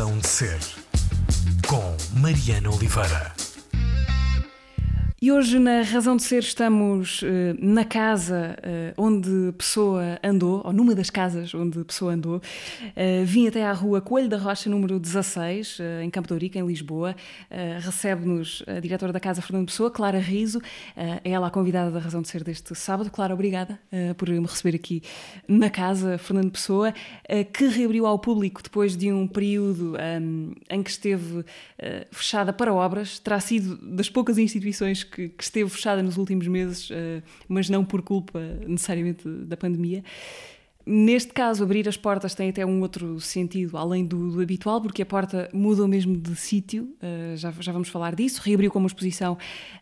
Razão de Ser, com Mariana Oliveira. E hoje, na Razão de Ser, estamos uh, na casa uh, onde Pessoa andou, ou numa das casas onde Pessoa andou. Uh, vim até à rua Coelho da Rocha, número 16, em Campo de Ourique, em Lisboa. Recebe-nos a diretora da casa, Fernando Pessoa, Clara Riso. é ela a convidada da Razão de Ser deste sábado. Clara, obrigada por me receber aqui na casa, Fernando Pessoa, que reabriu ao público depois de um período um, em que esteve fechada para obras. Terá sido das poucas instituições que, que esteve fechada nos últimos meses, uh, mas não por culpa necessariamente da pandemia. Neste caso, abrir as portas tem até um outro sentido, além do, do habitual, porque a porta muda mesmo de sítio, uh, já, já vamos falar disso. Reabriu como exposição,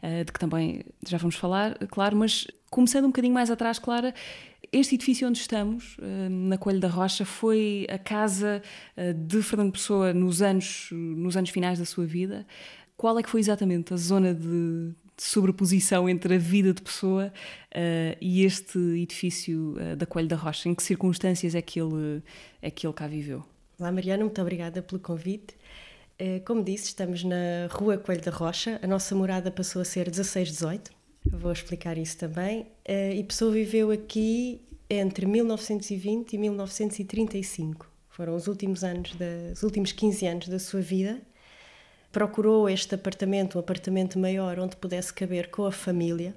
uh, de que também já vamos falar, claro, mas começando um bocadinho mais atrás, Clara, este edifício onde estamos, uh, na Coelho da Rocha, foi a casa de Fernando Pessoa nos anos, nos anos finais da sua vida. Qual é que foi exatamente a zona de sobreposição entre a vida de pessoa uh, e este edifício uh, da Coelho da Rocha? Em que circunstâncias é que ele, é que ele cá viveu? Olá, Mariana, muito obrigada pelo convite. Uh, como disse, estamos na Rua Coelho da Rocha. A nossa morada passou a ser 1618. Vou explicar isso também. E Pessoa viveu aqui entre 1920 e 1935. Foram os últimos anos, os últimos 15 anos da sua vida procurou este apartamento, um apartamento maior, onde pudesse caber com a família.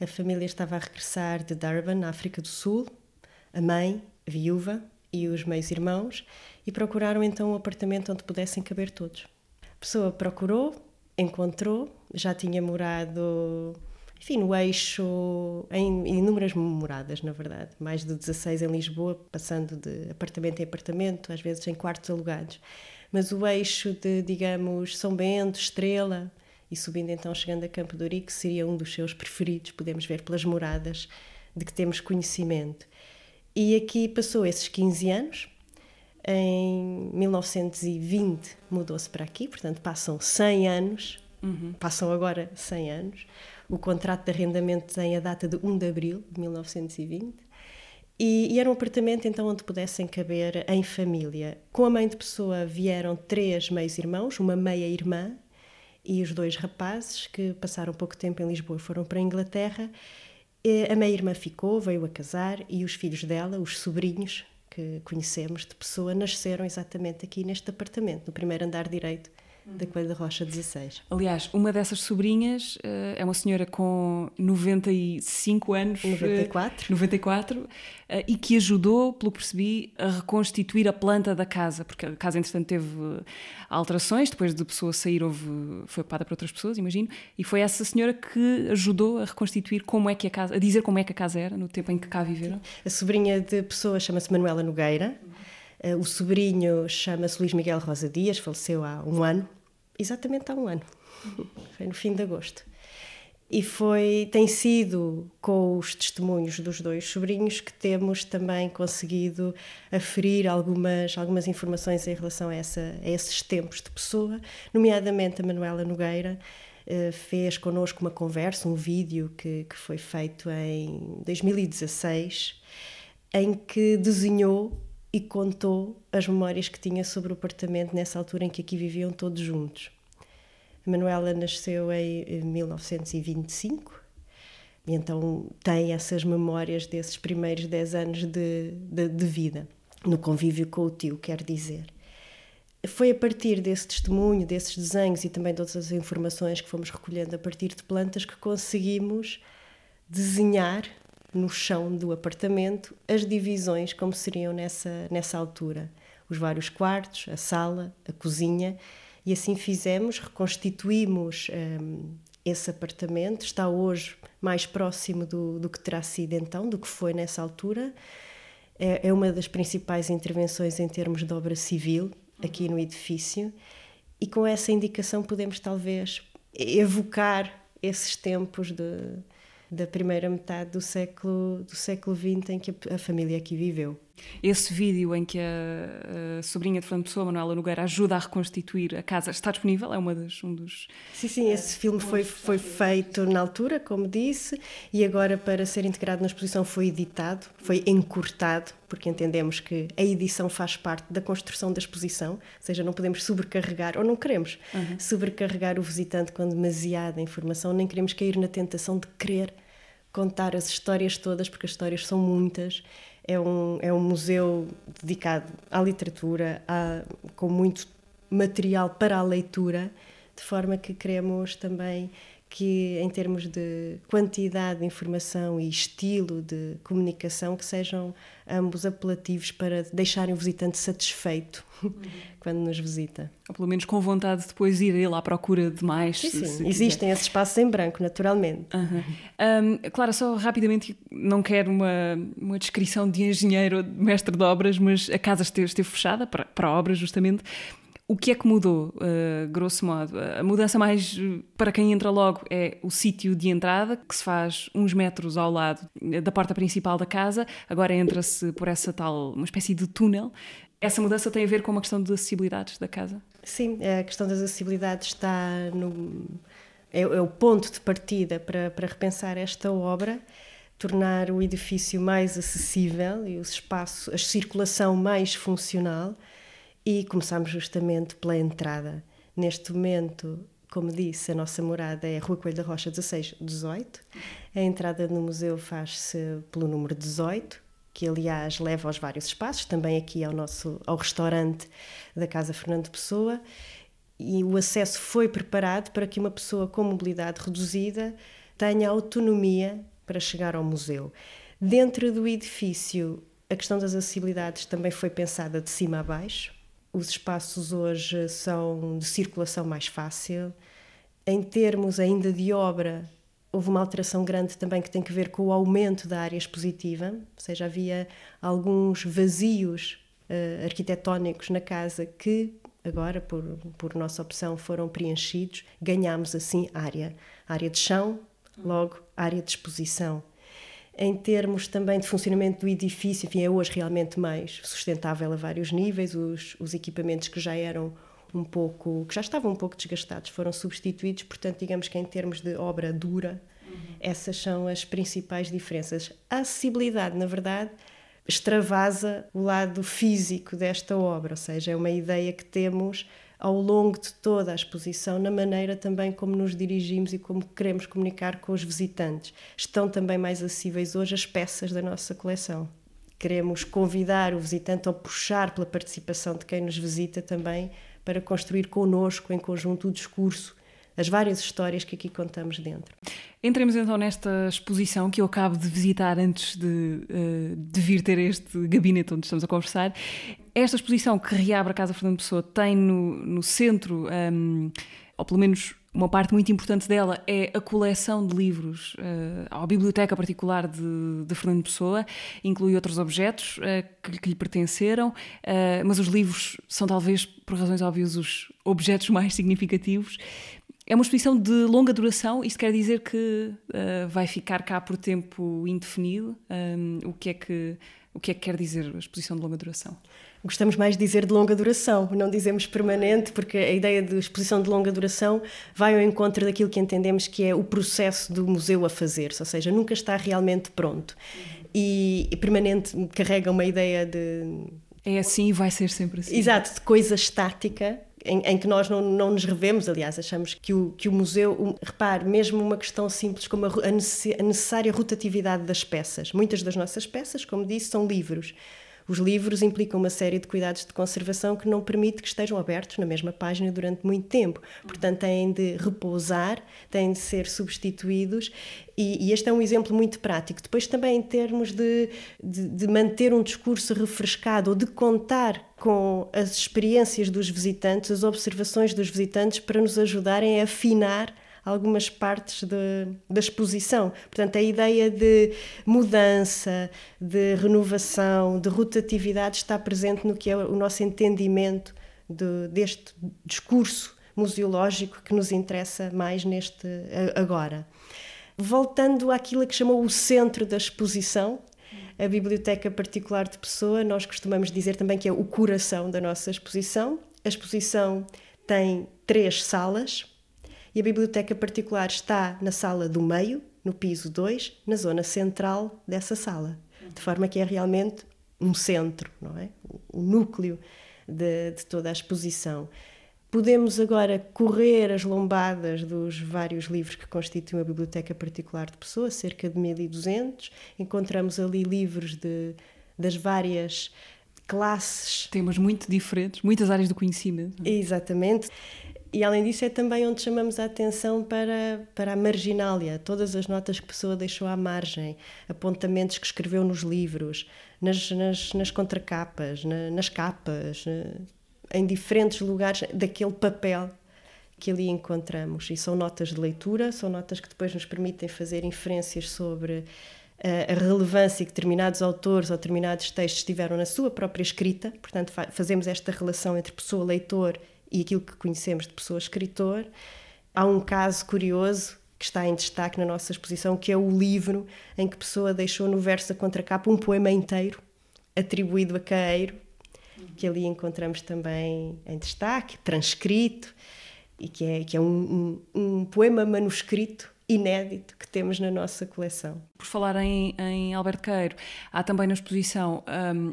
A família estava a regressar de Durban, África do Sul, a mãe, a viúva e os meios irmãos, e procuraram então um apartamento onde pudessem caber todos. A pessoa procurou, encontrou, já tinha morado, enfim, no eixo, em inúmeras moradas, na verdade, mais de 16 em Lisboa, passando de apartamento em apartamento, às vezes em quartos alugados mas o eixo de, digamos, São Bento, Estrela, e subindo então, chegando a Campo de Ourique, seria um dos seus preferidos, podemos ver pelas moradas de que temos conhecimento. E aqui passou esses 15 anos, em 1920 mudou-se para aqui, portanto passam 100 anos, uhum. passam agora 100 anos. O contrato de arrendamento tem a data de 1 de abril de 1920 e, e, era um apartamento então onde pudessem caber em família. Com a mãe de pessoa vieram três meios-irmãos, uma meia-irmã e os dois rapazes que passaram pouco tempo em Lisboa foram para a Inglaterra. E a meia-irmã ficou, veio a casar e os filhos dela, os sobrinhos que conhecemos de pessoa, nasceram exatamente aqui neste apartamento, no primeiro andar direito da Coelho da Rocha 16. Aliás, uma dessas sobrinhas uh, é uma senhora com 95 anos. 94. Uh, 94. Uh, e que ajudou, pelo que percebi, a reconstituir a planta da casa, porque a casa, entretanto, teve alterações, depois de pessoa sair, houve, foi ocupada por outras pessoas, imagino, e foi essa senhora que ajudou a reconstituir como é que a casa, a dizer como é que a casa era, no tempo em que cá viveram. A sobrinha de pessoa chama-se Manuela Nogueira. O sobrinho chama-se Luís Miguel Rosa Dias, faleceu há um ano exatamente há um ano. Foi no fim de agosto. E foi, tem sido com os testemunhos dos dois sobrinhos que temos também conseguido aferir algumas, algumas informações em relação a, essa, a esses tempos de pessoa, nomeadamente a Manuela Nogueira, eh, fez connosco uma conversa, um vídeo que, que foi feito em 2016, em que desenhou e contou as memórias que tinha sobre o apartamento nessa altura em que aqui viviam todos juntos. A Manuela nasceu em 1925 e então tem essas memórias desses primeiros 10 anos de, de, de vida, no convívio com o tio, quer dizer. Foi a partir desse testemunho, desses desenhos e também de outras as informações que fomos recolhendo a partir de plantas que conseguimos desenhar no chão do apartamento as divisões como seriam nessa, nessa altura. Os vários quartos, a sala, a cozinha, e assim fizemos, reconstituímos um, esse apartamento. Está hoje mais próximo do, do que terá sido então, do que foi nessa altura. É, é uma das principais intervenções em termos de obra civil aqui no edifício, e com essa indicação podemos talvez evocar esses tempos de da primeira metade do século do século XX em que a, família aqui viveu. Esse vídeo em que a, a sobrinha de Fernando Pessoa, Manuela Nogueira, ajuda a reconstituir a casa está disponível? É uma das, um dos. Sim, sim, esse filme foi, foi feito na altura, como disse, e agora, para ser integrado na exposição, foi editado, foi encurtado, porque entendemos que a edição faz parte da construção da exposição, ou seja, não podemos sobrecarregar, ou não queremos uhum. sobrecarregar o visitante com demasiada informação, nem queremos cair na tentação de querer contar as histórias todas, porque as histórias são muitas é um, é um museu dedicado à literatura, a, com muito material para a leitura, de forma que queremos também que, em termos de quantidade de informação e estilo de comunicação, que sejam ambos apelativos para deixarem o visitante satisfeito uhum. quando nos visita. Ou pelo menos com vontade de depois ir ele à procura de mais. Sim, se, sim. Se existem esses espaços em branco, naturalmente. Uhum. Um, claro, só rapidamente, não quero uma, uma descrição de engenheiro, mestre de obras, mas a casa esteve, esteve fechada para, para obras, justamente. O que é que mudou, uh, grosso modo? A mudança mais para quem entra logo é o sítio de entrada, que se faz uns metros ao lado da porta principal da casa. Agora entra-se por essa tal, uma espécie de túnel. Essa mudança tem a ver com uma questão de acessibilidades da casa? Sim, a questão das acessibilidades está no. É, é o ponto de partida para, para repensar esta obra tornar o edifício mais acessível e os espaços, a circulação mais funcional e começámos justamente pela entrada. Neste momento, como disse, a nossa morada é a Rua Coelho da Rocha 1618. A entrada no museu faz-se pelo número 18, que aliás leva aos vários espaços, também aqui ao nosso ao restaurante da Casa Fernando Pessoa. E o acesso foi preparado para que uma pessoa com mobilidade reduzida tenha autonomia para chegar ao museu. Dentro do edifício, a questão das acessibilidades também foi pensada de cima a baixo os espaços hoje são de circulação mais fácil. Em termos ainda de obra, houve uma alteração grande também que tem que ver com o aumento da área expositiva, ou seja, havia alguns vazios uh, arquitetónicos na casa que agora, por, por nossa opção, foram preenchidos. Ganhámos assim área, área de chão, logo área de exposição em termos também de funcionamento do edifício, enfim, é hoje realmente mais sustentável a vários níveis. Os, os equipamentos que já eram um pouco, que já estavam um pouco desgastados, foram substituídos. Portanto, digamos que em termos de obra dura, essas são as principais diferenças. A acessibilidade, na verdade, extravasa o lado físico desta obra, ou seja, é uma ideia que temos ao longo de toda a exposição, na maneira também como nos dirigimos e como queremos comunicar com os visitantes. Estão também mais acessíveis hoje as peças da nossa coleção. Queremos convidar o visitante a puxar pela participação de quem nos visita também para construir connosco, em conjunto, o discurso as várias histórias que aqui contamos dentro. Entremos então nesta exposição que eu acabo de visitar antes de, eh, de vir ter este gabinete onde estamos a conversar. Esta exposição que reabre a Casa Fernando Pessoa tem no, no centro, um, ehm, ou pelo menos uma parte muito importante dela é a coleção de livros uh, à biblioteca particular de, de, Fernando Pessoa, inclui outros objetos uh, que, que, lhe pertenceram, uh, mas os livros são talvez, por razões óbvias, os objetos mais significativos. É uma exposição de longa duração, isto quer dizer que uh, vai ficar cá por tempo indefinido. Um, o, que é que, o que é que quer dizer a exposição de longa duração? Gostamos mais de dizer de longa duração, não dizemos permanente, porque a ideia de exposição de longa duração vai ao encontro daquilo que entendemos que é o processo do museu a fazer-se, ou seja, nunca está realmente pronto. E, e permanente carrega uma ideia de. É assim e vai ser sempre assim. Exato, de coisa estática em, em, que nós não, não nos revemos, aliás, achamos que o, que o museu, um, repare, mesmo uma questão simples como a, a necessária rotatividade das peças. Muitas das nossas peças, como disse, são livros. Os livros implicam uma série de cuidados de conservação que não permite que estejam abertos na mesma página durante muito tempo. Portanto, têm de repousar, têm de ser substituídos e, e, este é um exemplo muito prático. Depois, também em termos de, de, de, manter um discurso refrescado ou de contar com as experiências dos visitantes, as observações dos visitantes, para nos ajudarem a afinar algumas partes de, da exposição. Portanto, a ideia de mudança, de renovação, de rotatividade está presente no que é o nosso entendimento de, deste discurso museológico que nos interessa mais neste agora. Voltando àquilo que chamou o centro da exposição, A biblioteca particular de Pessoa, nós costumamos dizer também que é o coração da nossa exposição. A exposição tem três salas e a biblioteca particular está na sala do meio, no piso 2, na zona central dessa sala. De forma que é realmente um centro, não é? O núcleo de, de toda a exposição. Podemos agora correr as lombadas dos vários livros que constituem a biblioteca particular de pessoa, cerca de 1200. Encontramos ali livros de, das várias classes. Temas muito diferentes, muitas áreas do conhecimento. Exatamente. E além disso, é também onde chamamos a atenção para, para a marginália, todas as notas que a pessoa deixou à margem, apontamentos que escreveu nos livros, nas, nas, nas contracapas, na, nas capas, em diferentes lugares daquele papel que ali encontramos. E são notas de leitura, são notas que depois nos permitem fazer inferências sobre eh, a relevância que determinados autores ou determinados textos tiveram na sua própria escrita. Portanto, fazemos esta relação entre pessoa-leitor e aquilo que conhecemos de pessoa-escritor. Há um caso curioso que está em destaque na nossa exposição, que é o livro em que Pessoa deixou no verso da contracapa um poema inteiro atribuído a Caeiro, que ali encontramos também em destaque, transcrito, e que é, que é um, um, um poema manuscrito inédito que temos na nossa coleção. Por falar em, em Alberto Queiro, há também na exposição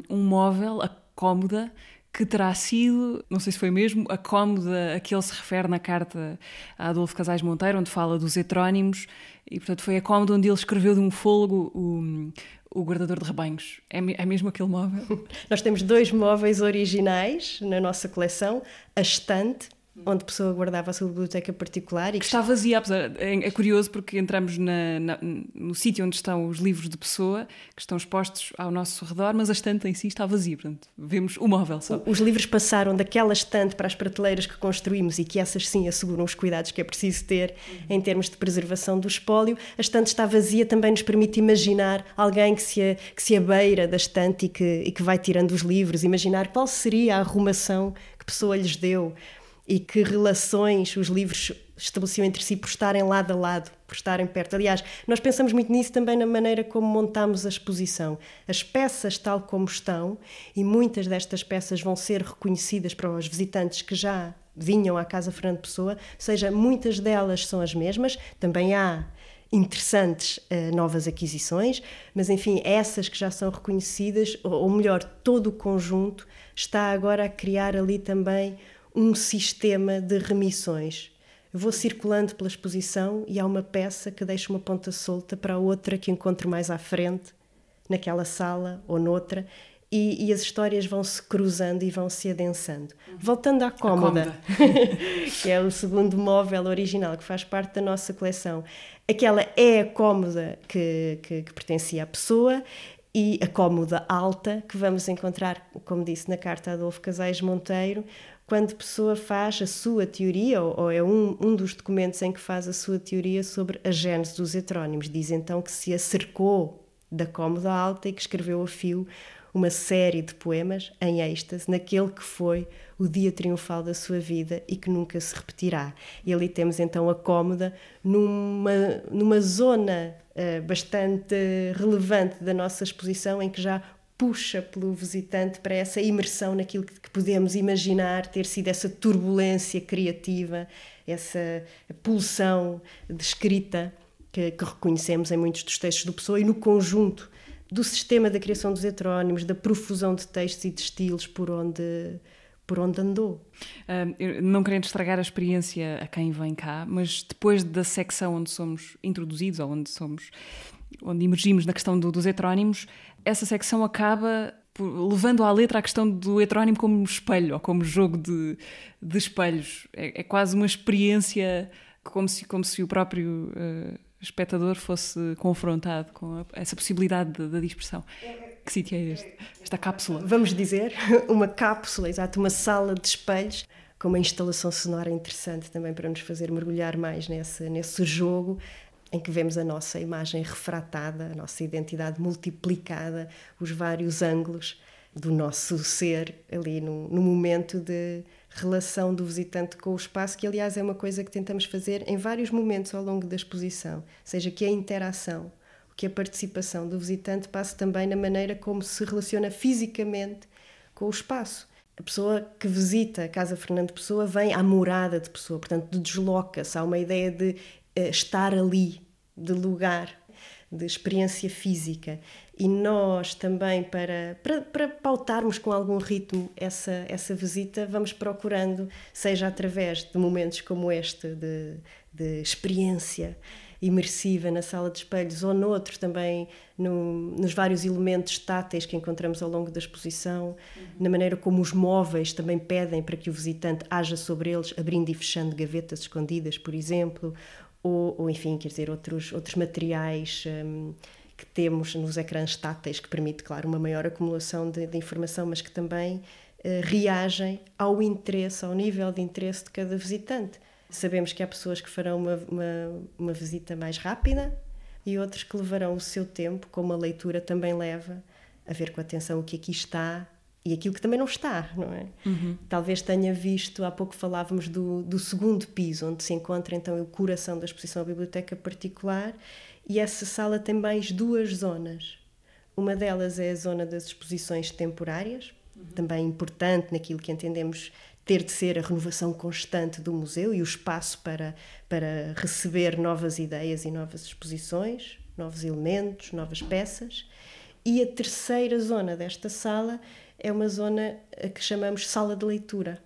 um, um móvel, a cómoda, que terá sido, não sei se foi mesmo, a cómoda a que ele se refere na carta a Adolfo Casais Monteiro, onde fala dos heterónimos, e portanto foi a cómoda onde ele escreveu de um fôlego o, o guardador de rebanhos. É, é mesmo aquele móvel? Nós temos dois móveis originais na nossa coleção: a estante onde a pessoa guardava a sua biblioteca particular. E que está vazia, apesar, é, é curioso porque entramos na, na, no sítio onde estão os livros de pessoa, que estão expostos ao nosso redor, mas a estante em si está vazia, portanto, vemos o móvel só. Os livros passaram daquela estante para as prateleiras que construímos e que essas sim asseguram os cuidados que é preciso ter em termos de preservação do espólio. A estante está vazia também nos permite imaginar alguém que se, a, que se abeira da estante e que, e que vai tirando os livros, imaginar qual seria a arrumação que a pessoa lhes deu e que relações os livros estabeleciam entre si por estarem lado a lado, por estarem perto. Aliás, nós pensamos muito nisso também na maneira como montamos a exposição. As peças tal como estão, e muitas destas peças vão ser reconhecidas para os visitantes que já vinham à Casa Fernando Pessoa, ou seja, muitas delas são as mesmas, também há interessantes uh, novas aquisições, mas enfim, essas que já são reconhecidas, ou, ou melhor, todo o conjunto está agora a criar ali também um sistema de remissões. vou circulando pela exposição e há uma peça que deixa uma ponta solta para a outra que encontro mais à frente, naquela sala ou noutra, e, e as histórias vão se cruzando e vão se adensando. Voltando à cómoda, que é o segundo móvel original que faz parte da nossa coleção. Aquela é a cómoda que, que, que pertencia à pessoa e a cómoda alta que vamos encontrar, como disse na carta Adolfo Casais Monteiro, quando a pessoa faz a sua teoria, ou, é um, um dos documentos em que faz a sua teoria sobre a gênese dos heterónimos. Diz então que se acercou da cómoda alta e que escreveu a fio uma série de poemas em êxtase naquele que foi o dia triunfal da sua vida e que nunca se repetirá. E ali temos então a cómoda numa, numa zona uh, bastante relevante da nossa exposição em que já puxa pelo visitante para essa imersão naquilo que podemos imaginar ter sido essa turbulência criativa, essa pulsão de escrita que, que reconhecemos em muitos dos textos do Pessoa e no conjunto do sistema da criação dos heterónimos, da profusão de textos e de estilos por onde por onde andou. Uh, não querendo estragar a experiência a quem vem cá, mas depois da secção onde somos introduzidos ou onde somos onde emergimos na questão do, dos heterónimos, essa secção acaba levando à letra a questão do heterónimo como espelho ou como jogo de, de espelhos. É, é, quase uma experiência como se, como se o próprio uh, espectador fosse confrontado com a, essa possibilidade da dispersão. Que sítio é este? Esta cápsula? Vamos dizer, uma cápsula, exato, uma sala de espelhos com uma instalação sonora interessante também para nos fazer mergulhar mais nesse, nesse jogo em que vemos a nossa imagem refratada, a nossa identidade multiplicada, os vários ângulos do nosso ser ali no, no, momento de relação do visitante com o espaço, que aliás é uma coisa que tentamos fazer em vários momentos ao longo da exposição, seja que a interação, que a participação do visitante passe também na maneira como se relaciona fisicamente com o espaço. A pessoa que visita a Casa Fernando Pessoa vem à morada de Pessoa, portanto, desloca-se. Há uma ideia de estar ali, de lugar, de experiência física. E nós também, para, para, para pautarmos com algum ritmo essa, essa visita, vamos procurando, seja através de momentos como este, de, de experiência imersiva na sala de espelhos ou noutro também no, nos vários elementos táteis que encontramos ao longo da exposição, uhum. na maneira como os móveis também pedem para que o visitante haja sobre eles, abrindo e fechando gavetas escondidas, por exemplo, ou, ou enfim, quer dizer, outros, outros materiais um, que temos nos ecrãs táteis que permite, claro, uma maior acumulação de, de informação, mas que também uh, reagem ao interesse, ao nível de interesse de cada visitante. Sabemos que há pessoas que farão uma, uma, uma visita mais rápida e outros que levarão o seu tempo, como a leitura também leva, a ver com atenção o que aqui está e aquilo que também não está, não é? Uhum. Talvez tenha visto, há pouco falávamos do, do segundo piso, onde se encontra então o coração da exposição à biblioteca particular, e essa sala tem mais duas zonas. Uma delas é a zona das exposições temporárias, uhum. também importante naquilo que entendemos ter de ser a renovação constante do museu e o espaço para, para receber novas ideias e novas exposições, novos elementos, novas peças. E a terceira zona desta sala é uma zona que chamamos sala de leitura,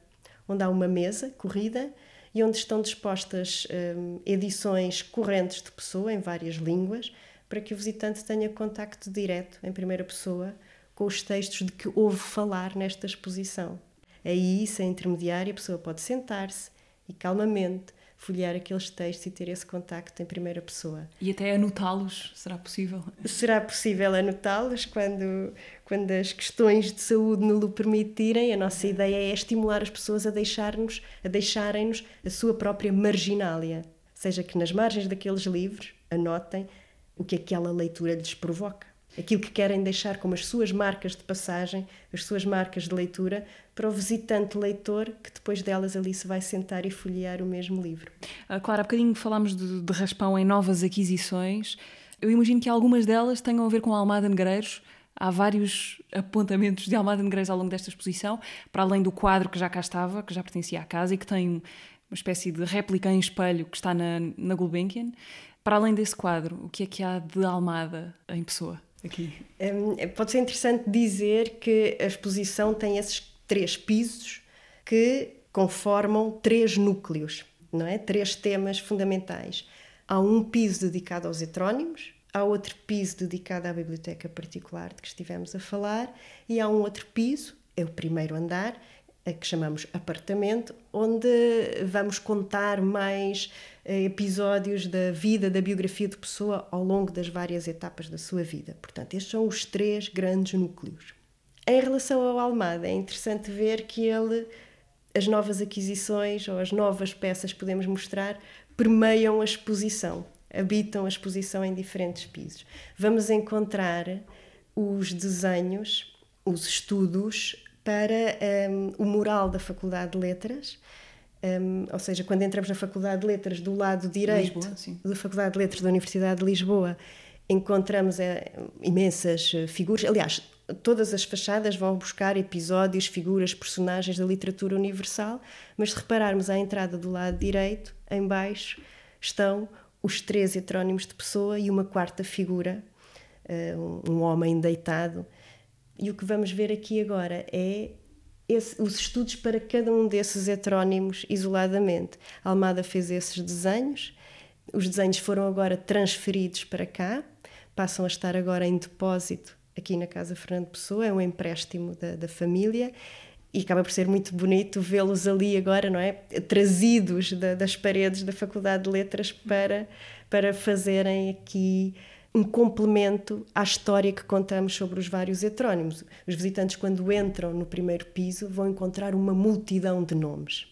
onde há uma mesa corrida e onde estão dispostas hum, edições correntes de pessoa em várias línguas para que o visitante tenha contacto direto, em primeira pessoa, com os textos de que ouve falar nesta exposição. Aí, sem intermediário, a pessoa pode sentar-se e calmamente folhear aqueles textos e ter esse contacto em primeira pessoa. E até anotá-los, será possível? Será possível anotá-los quando, quando as questões de saúde nos o permitirem. A nossa ideia é estimular as pessoas a deixar-nos, a deixarem-nos a sua própria marginália. Seja que nas margens daqueles livros anotem o que aquela leitura lhes provoca aquilo que querem deixar como as suas marcas de passagem, as suas marcas de leitura, para o visitante leitor que depois delas ali se vai sentar e folhear o mesmo livro. Ah, claro, há bocadinho falámos de, de raspão em novas aquisições. Eu imagino que algumas delas tenham a ver com a Almada Negreiros. Há vários apontamentos de Almada Negreiros ao longo desta exposição, para além do quadro que já cá estava, que já pertencia à casa e que tem uma espécie de réplica em espelho que está na, na Gulbenkian. Para além desse quadro, o que é que há de Almada em pessoa? Aqui? Um, pode ser interessante dizer que a exposição tem esses três pisos que conformam três núcleos, não é? Três temas fundamentais. Há um piso dedicado aos heterónimos, há outro piso dedicado à biblioteca particular de que estivemos a falar e há um outro piso, é o primeiro andar, a que chamamos apartamento, onde vamos contar mais episódios da vida, da biografia de pessoa ao longo das várias etapas da sua vida. Portanto, estes são os três grandes núcleos. Em relação ao Almada, é interessante ver que ele, as novas aquisições ou as novas peças podemos mostrar, permeiam a exposição, habitam a exposição em diferentes pisos. Vamos encontrar os desenhos, os estudos para um, o mural da Faculdade de Letras. Um, ou seja, quando entramos na Faculdade de Letras do lado direito Lisboa, da Faculdade de Letras da Universidade de Lisboa, encontramos é, imensas eh, figuras. Aliás, todas as fachadas vão buscar episódios, figuras, personagens da literatura universal, mas se repararmos à entrada do lado direito, em baixo, estão os três heterónimos de pessoa e uma quarta figura, uh, um homem deitado, e o que vamos ver aqui agora é esse, os estudos para cada um desses heterónimos isoladamente. A Almada fez esses desenhos, os desenhos foram agora transferidos para cá, passam a estar agora em depósito aqui na Casa Fernando Pessoa, é um empréstimo da, da família e acaba por ser muito bonito vê-los ali agora, não é? Trazidos da, das paredes da Faculdade de Letras para, para fazerem aqui um complemento à história que contamos sobre os vários heterónimos. Os visitantes, quando entram no primeiro piso, vão encontrar uma multidão de nomes.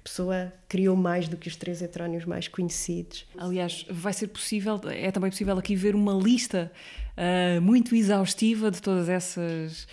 A pessoa criou mais do que os três heterónimos mais conhecidos. Aliás, vai ser possível, é também possível aqui ver uma lista uh, muito exaustiva de todas essas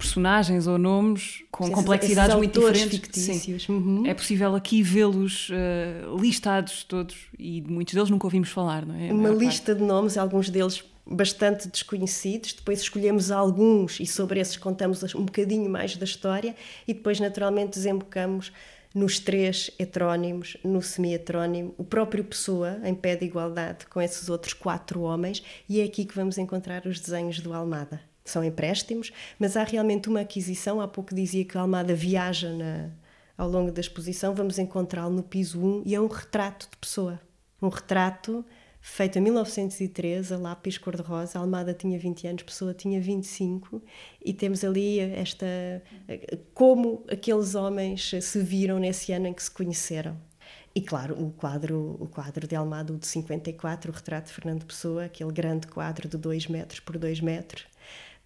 personagens ou nomes com Sim, complexidades muito diferentes. Fictícios. Uhum. É possível aqui vê-los uh, listados todos e muitos deles nunca ouvimos falar, não é? Uma lista parte. de nomes, alguns deles bastante desconhecidos. Depois escolhemos alguns e sobre esses contamos um bocadinho mais da história e depois, naturalmente, desembocamos nos três heterónimos, no semi-heterónimo, o próprio Pessoa, em pé de igualdade com esses outros quatro homens, e é aqui que vamos encontrar os desenhos do Almada. São empréstimos, mas há realmente uma aquisição. Há pouco dizia que a Almada viaja na, ao longo da exposição, vamos encontrá-lo no piso 1 e é um retrato de Pessoa. Um retrato feito em 1913, a lápis cor-de-rosa. Almada tinha 20 anos, Pessoa tinha 25, e temos ali esta. como aqueles homens se viram nesse ano em que se conheceram. E claro, o quadro, o quadro de Almada, o de 54, o retrato de Fernando Pessoa, aquele grande quadro de 2 metros por 2 metros,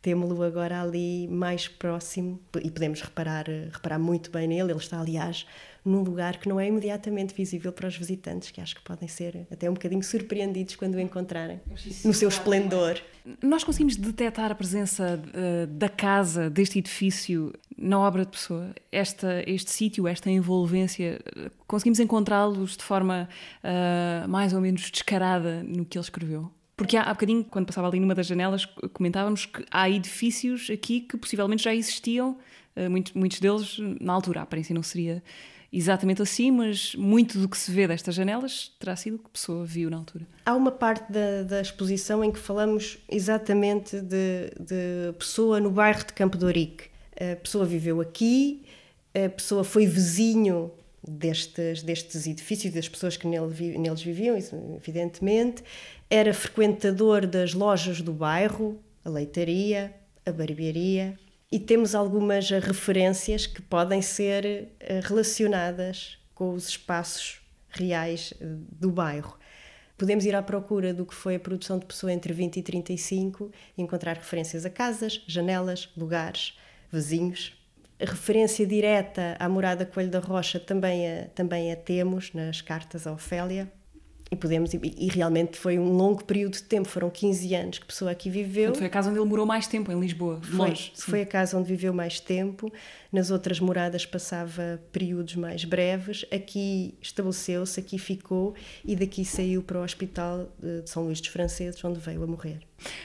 temos-lo agora ali mais próximo e podemos reparar, reparar muito bem nele. Ele está, aliás, num lugar que não é imediatamente visível para os visitantes, que acho que podem ser até um bocadinho surpreendidos quando o encontrarem no seu esplendor. Nós conseguimos detectar a presença uh, da casa, deste edifício, na obra de pessoa. Esta, este sítio, esta envolvência, conseguimos encontrá-los de forma uh, mais ou menos descarada no que ele escreveu? Porque há, há bocadinho, quando passava ali numa das janelas, comentávamos que há edifícios aqui que possivelmente já existiam, uh, muitos, muitos deles na altura. A aparência não seria exatamente assim, mas muito do que se vê destas janelas terá sido o que a pessoa viu na altura. Há uma parte da, da exposição em que falamos exatamente de, de pessoa no bairro de Campo de Ourique. A pessoa viveu aqui, a pessoa foi vizinho destes, destes edifícios, das pessoas que nele, neles viviam, evidentemente, era frequentador das lojas do bairro, a leitaria, a barbearia, e temos algumas referências que podem ser eh, relacionadas com os espaços reais eh, do bairro. Podemos ir à procura do que foi a produção de pessoa entre 20 e 35 e encontrar referências a casas, janelas, lugares, vizinhos. A referência direta à morada Coelho da Rocha também a, também a temos nas cartas a Ofélia. E podemos, e, e, realmente foi um longo período de tempo, foram 15 anos que a pessoa aqui viveu. Foi a casa onde ele morou mais tempo, em Lisboa, foi, longe. Foi a casa onde viveu mais tempo. Nas outras moradas passava períodos mais breves. Aqui estabeleceu-se, aqui ficou e daqui saiu para o Hospital de São Luís dos Franceses, onde veio a morrer.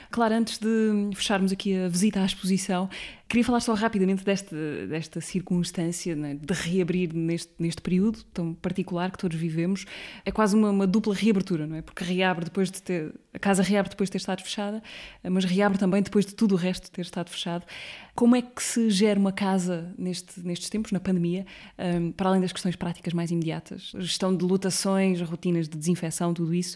Claro, antes de fecharmos aqui a visita à exposição, queria falar só rapidamente desta, desta circunstância né, de reabrir neste, neste período tão particular que todos vivemos. É quase uma, uma, dupla reabertura, não é? Porque reabre depois de ter. A casa reabre depois de ter estado fechada, mas reabre também depois de tudo o resto ter estado fechado. Como é que se gera uma casa neste, nestes tempos, na pandemia, um, para além das questões práticas mais imediatas? A gestão de lotações, rotinas de desinfecção, tudo isso.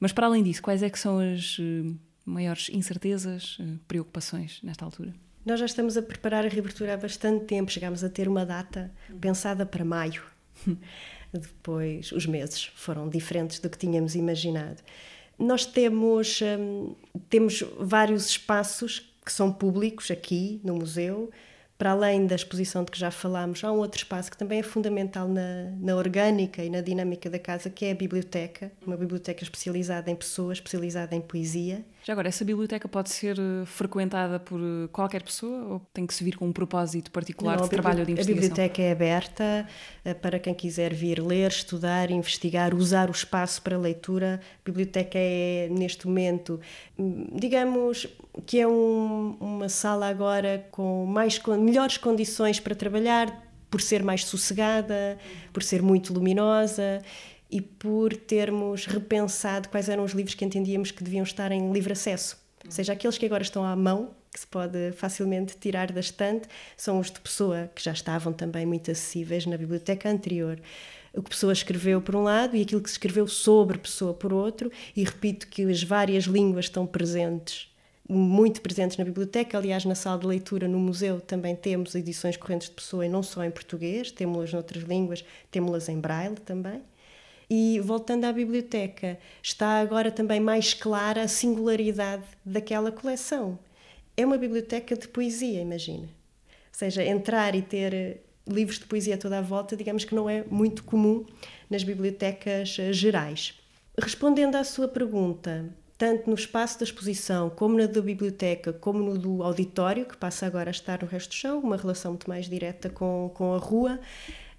Mas para além disso, quais é que são as hum, maiores incertezas, eh, preocupações nesta altura? Nós já estamos a preparar a reabertura há bastante tempo, chegámos a ter uma data pensada para maio. Depois, os meses foram diferentes do que tínhamos imaginado. Nós temos, hum, temos vários espaços que são públicos aqui no museu, para além da exposição de que já falámos, há um outro espaço que também é fundamental na, na orgânica e na dinâmica da casa, que é a biblioteca, uma biblioteca especializada em pessoas, especializada em poesia. Já agora, essa biblioteca pode ser eh, frequentada por eh, qualquer pessoa ou tem que se vir com um propósito particular Não, de trabalho ou de investigação? A biblioteca é aberta eh, para quem quiser vir ler, estudar, investigar, usar o espaço para leitura. A biblioteca é, neste momento, hum, digamos que é um, uma sala agora com mais melhores condições para trabalhar, por ser mais sossegada, por ser muito luminosa e por termos repensado quais eram os livros que entendíamos que deviam estar em livre acesso. Ou seja, aqueles que agora estão à mão, que se pode facilmente tirar da estante, são os de Pessoa, que já estavam também muito acessíveis na biblioteca anterior. O que Pessoa escreveu por um lado e aquilo que se escreveu sobre Pessoa por outro, e repito que as várias línguas estão presentes muito presentes na biblioteca. Aliás, na sala de leitura no museu também temos edições correntes de pessoa e não só em português, temos-las noutras línguas, temos-las em braille também. E voltando à biblioteca, está agora também mais clara a singularidade daquela coleção. É uma biblioteca de poesia, imagina. Ou seja, entrar e ter livros de poesia toda à volta, digamos que não é muito comum nas bibliotecas gerais. Respondendo à sua pergunta, tanto no espaço da exposição, como na da biblioteca, como no do auditório, que passa agora a estar no resto do chão, uma relação muito mais direta com, com a rua,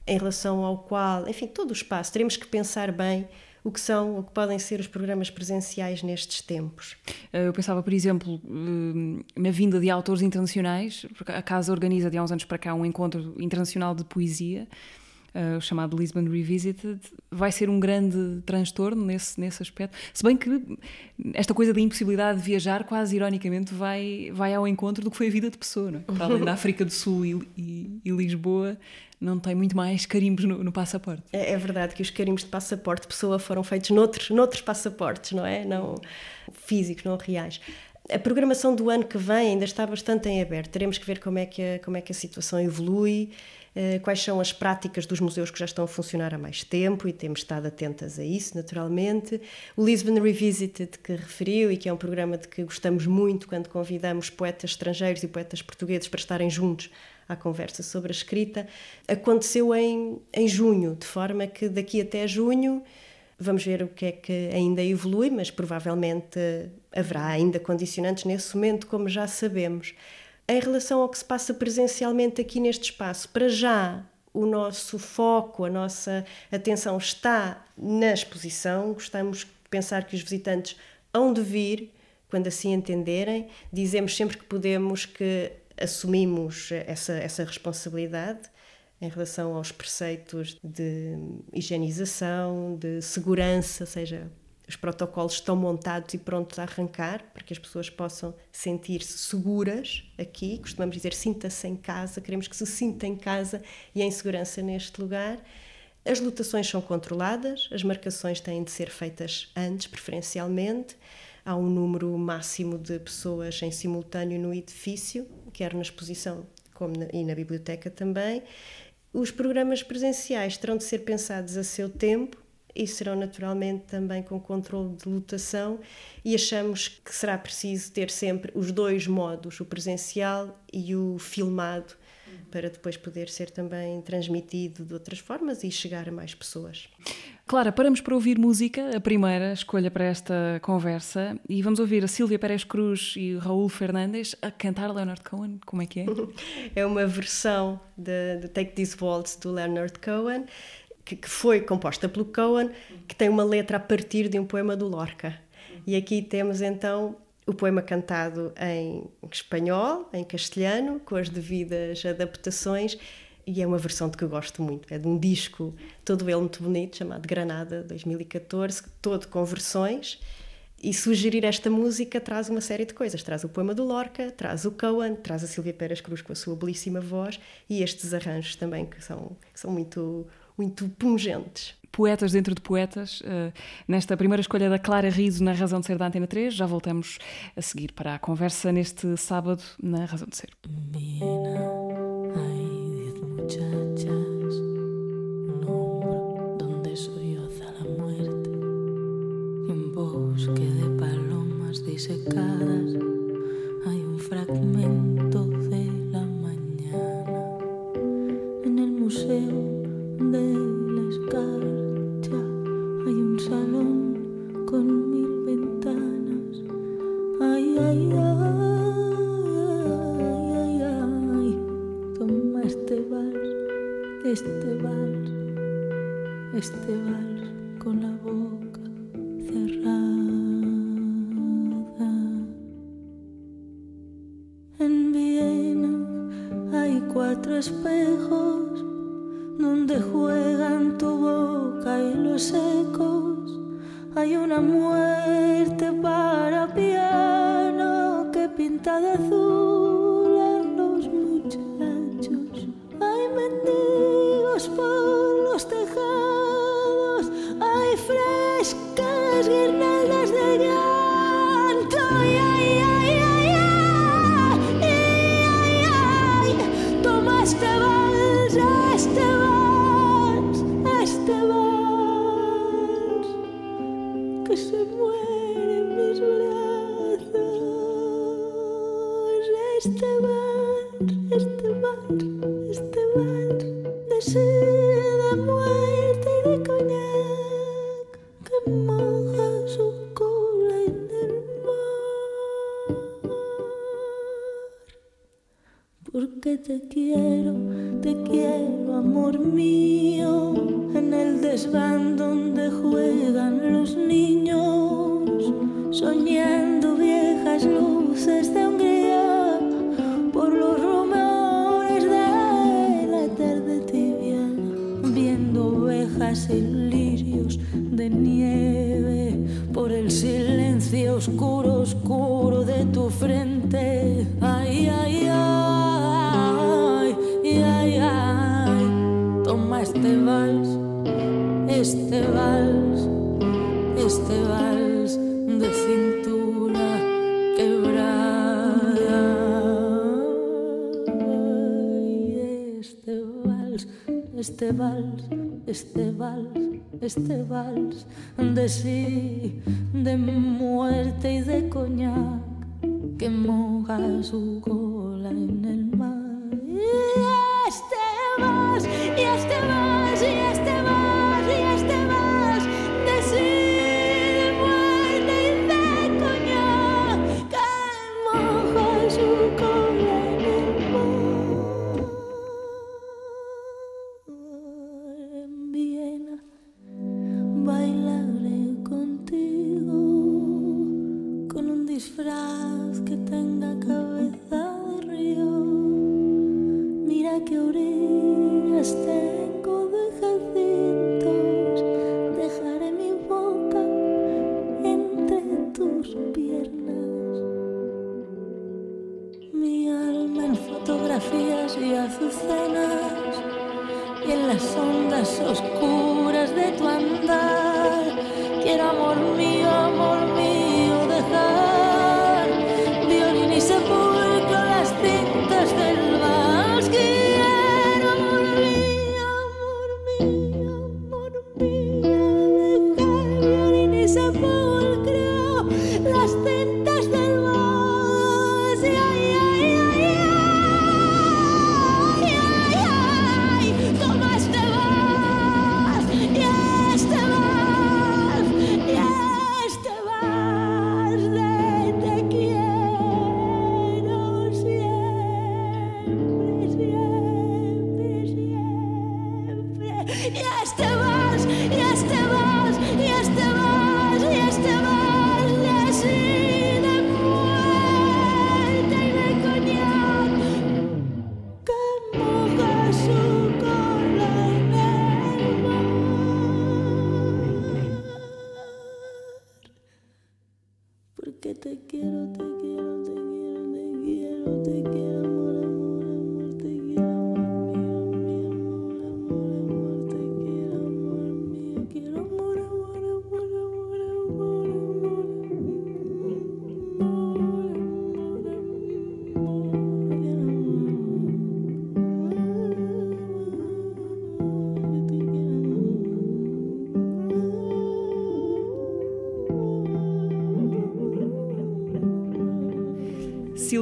em relação ao qual, enfim, todo o espaço, teremos que pensar bem o que são, o que podem ser os programas presenciais nestes tempos. Eh, eu pensava, por exemplo, eh, na vinda de autores internacionais, porque a Casa organiza de há uns anos para cá um encontro internacional de poesia, uh, chamado Lisbon Revisited, vai ser um grande transtorno nesse, nesse aspecto. Se bem que esta coisa da impossibilidade de viajar, quase ironicamente, vai, vai ao encontro do que foi a vida de pessoa. Não é? Para além da África do Sul e, e, e Lisboa, não tem muito mais carimbos no, no passaporte. É, é, verdade que os carimbos de passaporte pessoa foram feitos noutros, noutros passaportes, não é? Não físicos, não reais. A programação do ano que vem ainda está bastante em aberto. Teremos que ver como é que a, como é que a situação evolui. Eh, quais são as práticas dos museus que já estão a funcionar há mais tempo e temos estado atentas a isso, naturalmente. O Lisbon Revisited, que referiu e que é um programa de que gostamos muito quando convidamos poetas estrangeiros e poetas portugueses para estarem juntos à conversa sobre a escrita, aconteceu em, em junho, de forma que daqui até junho. Vamos ver o que é que ainda evolui, mas provavelmente haverá ainda condicionantes nesse momento, como já sabemos. Em relação ao que se passa presencialmente aqui neste espaço, para já o nosso foco, a nossa atenção está na exposição. Gostamos de pensar que os visitantes hão de vir quando assim entenderem. Dizemos sempre que podemos que assumimos essa, essa responsabilidade em relação aos preceitos de higienização, de segurança, seja os protocolos estão montados e prontos a arrancar para que as pessoas possam sentir-se seguras aqui. Costumamos dizer sinta-se em casa, queremos que se sinta em casa e em segurança neste lugar. As lotações são controladas, as marcações têm de ser feitas antes, preferencialmente. Há um número máximo de pessoas em simultâneo no edifício, quer na exposição como na, e na biblioteca também. Os programas presenciais terão de ser pensados a seu tempo e serão naturalmente também com controle de lotação e achamos que será preciso ter sempre os dois modos, o presencial e o filmado, para depois poder ser também transmitido de outras formas e chegar a mais pessoas. Clara, paramos para ouvir música, a primeira escolha para esta conversa, e vamos ouvir a Sílvia Pérez Cruz e o Raul Fernandes a cantar Leonard Cohen. Como é que é? é uma versão de Take This Waltz do Leonard Cohen que, que, foi composta pelo Cohen, que tem uma letra a partir de um poema do Lorca. E aqui temos então o poema cantado em espanhol, em castelhano, com as devidas adaptações, e é uma versão de que eu gosto muito. É de um disco, todo ele muito bonito, chamado Granada 2014, todo com versões. E sugerir esta música traz uma série de coisas. Traz o poema do Lorca, traz o Cohen, traz a Silvia Pérez Cruz com a sua belíssima voz e estes arranjos também que são, que são muito muito pungentes. Poetas dentro de poetas, uh, nesta primeira escolha da Clara Riso na Razão de Ser da Antena 3. Já voltamos a seguir para a conversa neste sábado na Razão de Ser. dissecadas los niños, soñando este vals, este vals de sí, de muerte y de coñac que moja su cola en el mar. Y este vals, y este vals, y este vals,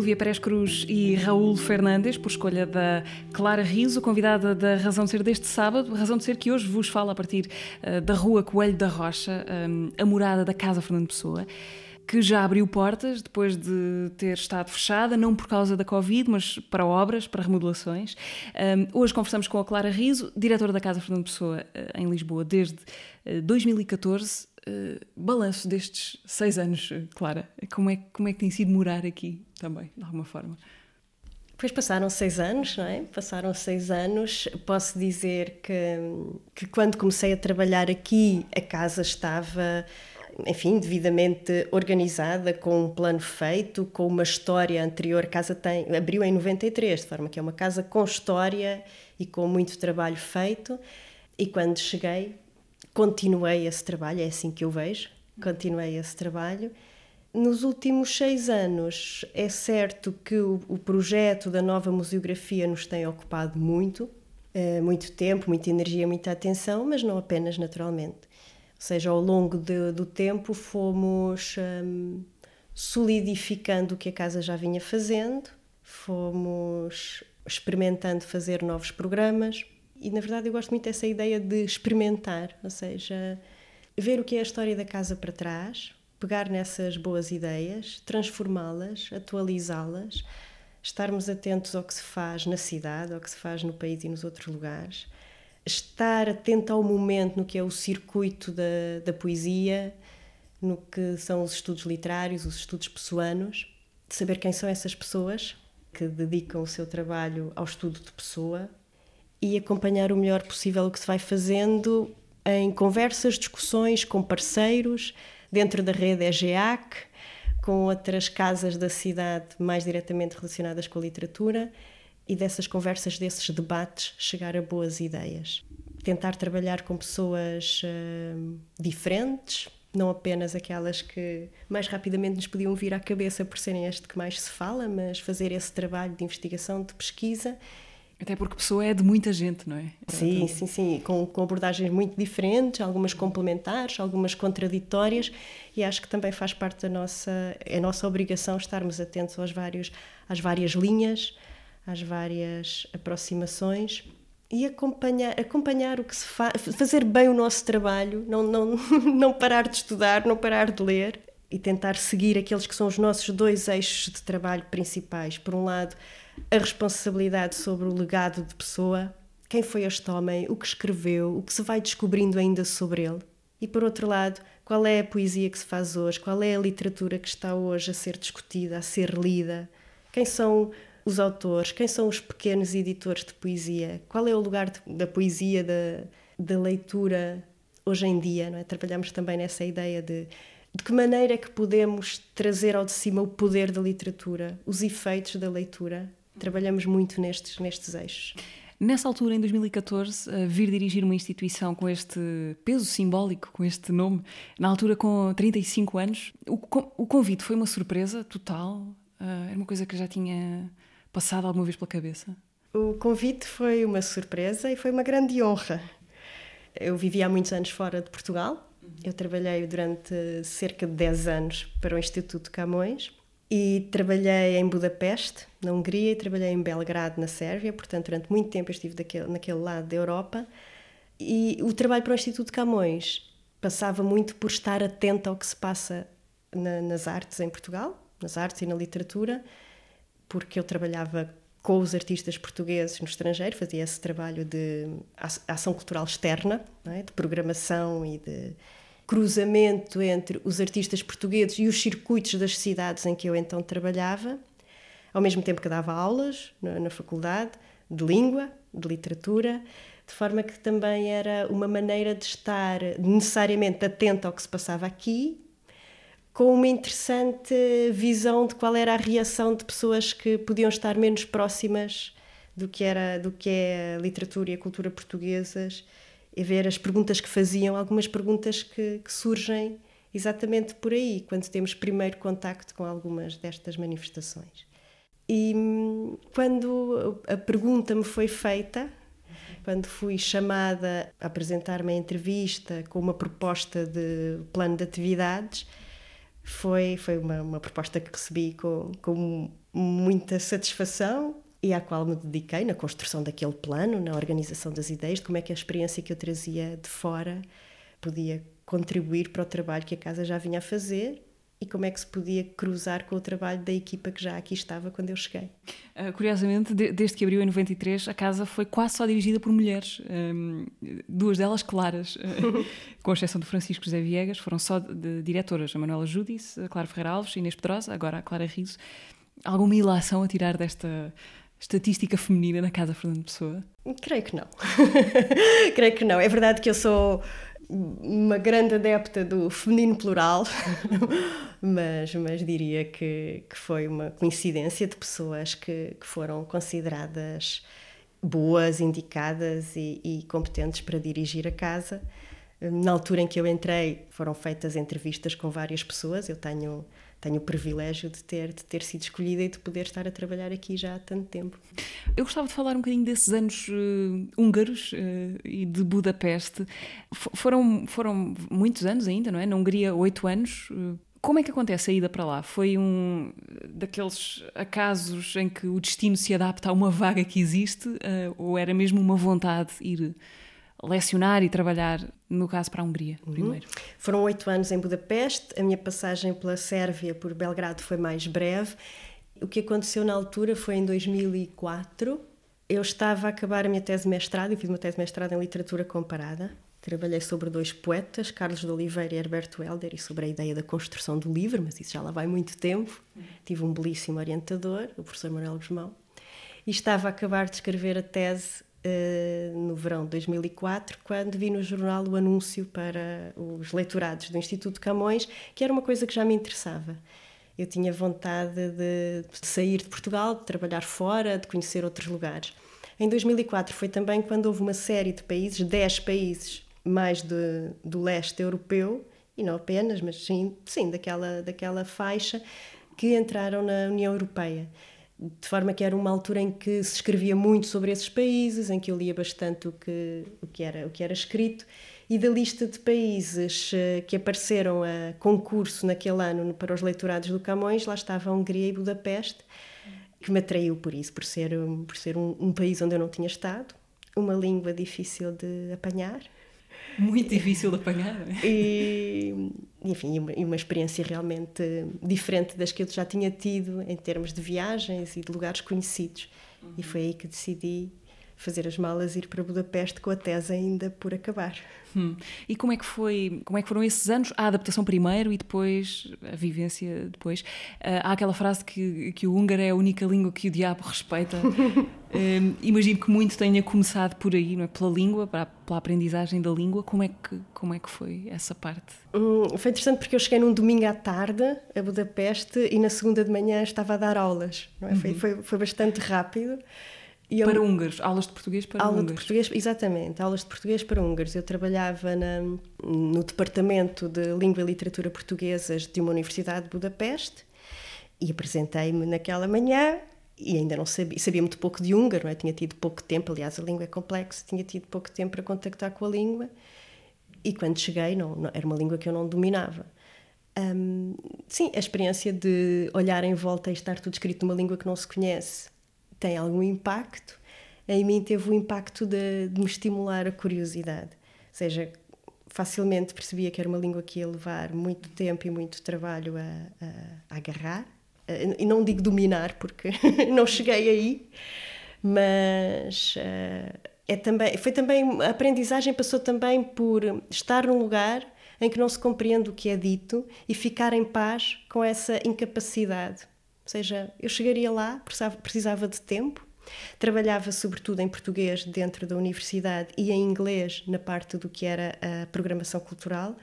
Sílvia Pérez Cruz e Raul Fernandes, por escolha da Clara Riso, convidada da Razão de Ser deste sábado, Razão de Ser que hoje vos fala a partir eh, da Rua Coelho da Rocha, eh, a morada da Casa Fernando Pessoa, que já abriu portas depois de ter estado fechada, não por causa da Covid, mas para obras, para remodelações. Eh, hoje conversamos com a Clara Riso, diretora da Casa Fernando Pessoa em Lisboa desde eh, 2014. Eh, balanço destes seis anos, eh, Clara. Como é, como é que tem sido morar aqui também, de alguma forma? Depois passaram seis anos, não é? Passaram seis anos. Posso dizer que, que quando comecei a trabalhar aqui, a casa estava, enfim, devidamente organizada, com um plano feito, com uma história anterior. A casa tem, abriu em 93, de forma que é uma casa com história e com muito trabalho feito. E quando cheguei, continuei esse trabalho, é assim que eu vejo, continuei esse trabalho. Nos últimos seis anos, é certo que o, o projeto da nova museografia nos tem ocupado muito, eh, muito tempo, muita energia, muita atenção, mas não apenas naturalmente. Ou seja, ao longo de- do tempo fomos hum, solidificando o que a casa já vinha fazendo, fomos experimentando fazer novos programas e, na verdade, eu gosto muito dessa ideia de experimentar, ou seja, ver o que é a história da casa para trás, pegar nessas boas ideias, transformá-las, atualizá-las, estarmos atentos ao que se faz na cidade, ao que se faz no país e nos outros lugares, estar atento ao momento no que é o circuito da, da poesia, no que são os estudos literários, os estudos pessoanos, saber quem são essas pessoas que dedicam o seu trabalho ao estudo de pessoa e acompanhar o melhor possível o que se vai fazendo em conversas, discussões com parceiros, dentro da rede EGEAC, com outras casas da cidade mais diretamente relacionadas com a literatura e dessas conversas, desses debates, chegar a boas ideias. Tentar trabalhar com pessoas uh, diferentes, não apenas aquelas que mais rapidamente nos podiam vir à cabeça por serem as de que mais se fala, mas fazer esse trabalho de investigação, de pesquisa. Até porque pessoa é de muita gente, não é? Sim, sim, sim, com, com abordagens muito diferentes, algumas complementares, algumas contraditórias, e acho que também faz parte da nossa, é nossa obrigação estarmos atentos aos vários, às várias linhas, às várias aproximações e acompanhar, acompanhar o que se faz, fazer bem o nosso trabalho, não, não, não parar de estudar, não parar de ler e tentar seguir aqueles que são os nossos dois eixos de trabalho principais. Por um lado, a responsabilidade sobre o legado de pessoa, quem foi este homem, o que escreveu, o que se vai descobrindo ainda sobre ele. E por outro lado, qual é a poesia que se faz hoje, qual é a literatura que está hoje a ser discutida, a ser lida, quem são os autores, quem são os pequenos editores de poesia, qual é o lugar de, da poesia, da, da leitura hoje em dia. Não é? Trabalhamos também nessa ideia de de que maneira é que podemos trazer ao de cima o poder da literatura, os efeitos da leitura. Trabalhamos muito nestes, nestes eixos. Nessa altura, em 2014, vir dirigir uma instituição com este peso simbólico, com este nome, na altura com 35 anos, o, o convite foi uma surpresa total? Ah, era uma coisa que já tinha passado alguma vez pela cabeça? O convite foi uma surpresa e foi uma grande honra. Eu vivi há muitos anos fora de Portugal. Eu trabalhei durante cerca de 10 anos para o Instituto Camões e trabalhei em Budapeste, na Hungria, e trabalhei em Belgrado, na Sérvia. Portanto, durante muito tempo eu estive daquele, naquele lado da Europa. E o trabalho para o Instituto Camões passava muito por estar atento ao que se passa na, nas artes em Portugal, nas artes e na literatura, porque eu trabalhava com os artistas portugueses no estrangeiro, fazia esse trabalho de ação cultural externa, é? de programação e de cruzamento entre os artistas portugueses e os circuitos das cidades em que eu então trabalhava, ao mesmo tempo que dava aulas na, na faculdade de língua, de literatura, de forma que também era uma maneira de estar necessariamente atento ao que se passava aqui com uma interessante visão de qual era a reação de pessoas que podiam estar menos próximas do que era do que é a literatura e a cultura portuguesas e ver as perguntas que faziam, algumas perguntas que, que surgem exatamente por aí, quando temos primeiro contacto com algumas destas manifestações. E hum, quando a pergunta me foi feita, quando fui chamada a apresentar-me em entrevista com uma proposta de plano de atividades, foi, foi uma, uma proposta que recebi com, com muita satisfação e à qual me dediquei na construção daquele plano, na organização das ideias, de como é que a experiência que eu trazia de fora podia contribuir para o trabalho que a casa já vinha a fazer e como é que se podia cruzar com o trabalho da equipa que já aqui estava quando eu cheguei. Uh, curiosamente, de, desde que abriu em 93, a casa foi quase só dirigida por mulheres, um, duas delas claras, uh, com exceção do Francisco José Viegas, foram só de, de diretoras, a Manuela Judice, a Clara Ferreira Alves, Inês Pedrosa, agora a Clara Riso. Alguma ilação a tirar desta estatística feminina na casa Fernando Pessoa? Creio que não. Creio que não. É verdade que eu sou uma grande adepta do feminino plural, mas, mas diria que, que foi uma coincidência de pessoas que, que foram consideradas boas, indicadas e, e, competentes para dirigir a casa. Na altura em que eu entrei, foram feitas entrevistas com várias pessoas. Eu tenho tenho o privilégio de ter, de ter sido escolhida e de poder estar a trabalhar aqui já há tanto tempo. Eu gostava de falar um bocadinho desses anos uh, húngaros uh, e de Budapeste. F foram, foram muitos anos ainda, não é? Na Hungria, oito anos. Uh, como é que acontece a ida para lá? Foi um daqueles acasos em que o destino se adapta a uma vaga que existe ou era mesmo uma vontade de ir lecionar e trabalhar, no caso, para a Hungria, uhum. primeiro? Foram oito anos em Budapeste, a minha passagem pela Sérvia, por Belgrado, foi mais breve O que aconteceu na altura foi em 2004. Eu estava a acabar a minha tese de mestrado, eu fiz uma tese de mestrado em literatura comparada. Trabalhei sobre dois poetas, Carlos de Oliveira e Herberto Helder, e sobre a ideia da construção do livro, mas isso já lá vai muito tempo. Tive um belíssimo orientador, o professor Manuel Guzmão, e estava a acabar de escrever a tese no verão de 2004, quando vi no jornal o anúncio para os leitorados do Instituto Camões, que era uma coisa que já me interessava. Eu tinha vontade de, de sair de Portugal, de trabalhar fora, de conhecer outros lugares. Em 2004 foi também quando houve uma série de países, 10 países mais de, do leste europeu, e não apenas, mas sim, sim daquela, daquela faixa, que entraram na União Europeia. De forma que era uma altura em que se escrevia muito sobre esses países, em que eu lia bastante o que, o que, era, o que era escrito, e da lista de países eh, que apareceram a concurso naquele ano para os leitorados do Camões, lá estava a Hungria e Budapeste, que me atraiu por isso, por ser, por ser um, um país onde eu não tinha estado, uma língua difícil de apanhar. Muito difícil de apanhar. É? E, enfim, uma, uma experiência realmente diferente das que eu já tinha tido em termos de viagens e de lugares conhecidos. Uhum. E foi aí que decidi fazer as malas e ir para Budapeste com a tese ainda por acabar. Hum. E como é que foi, como é que foram esses anos? A adaptação primeiro e depois a vivência depois. Uh, há aquela frase que, que o húngaro é a única língua que o diabo respeita. um, imagino que muito tenha começado por aí, não é? Pela língua, para, pela aprendizagem da língua. Como é que, como é que foi essa parte? Hum, foi interessante porque eu cheguei num domingo à tarde a Budapeste e na segunda de manhã estava a dar aulas. Não é? Uhum. foi, foi, foi bastante rápido. Eu, para húngaros, aulas de português para aula húngaros. De português, exatamente, aulas de português para húngaros. Eu trabalhava na, no departamento de língua e literatura portuguesas de uma universidade de Budapeste e apresentei-me naquela manhã e ainda não sabia, sabia muito pouco de húngaro, não é? tinha tido pouco tempo, aliás a língua é complexa, tinha tido pouco tempo para contactar com a língua e quando cheguei não, não era uma língua que eu não dominava. Um, sim, a experiência de olhar em volta e estar tudo escrito numa língua que não se conhece tem algum impacto, em mim teve o impacto de, de me estimular a curiosidade. Ou seja, facilmente percebia que era uma língua que ia levar muito tempo e muito trabalho a, a, a agarrar. E não digo dominar, porque não cheguei aí, mas uh, é também, foi também, a aprendizagem passou também por estar num lugar em que não se compreende o que é dito e ficar em paz com essa incapacidade ou seja, eu chegaria lá, precisava, de tempo, trabalhava sobretudo em português dentro da universidade e em inglês na parte do que era a programação cultural.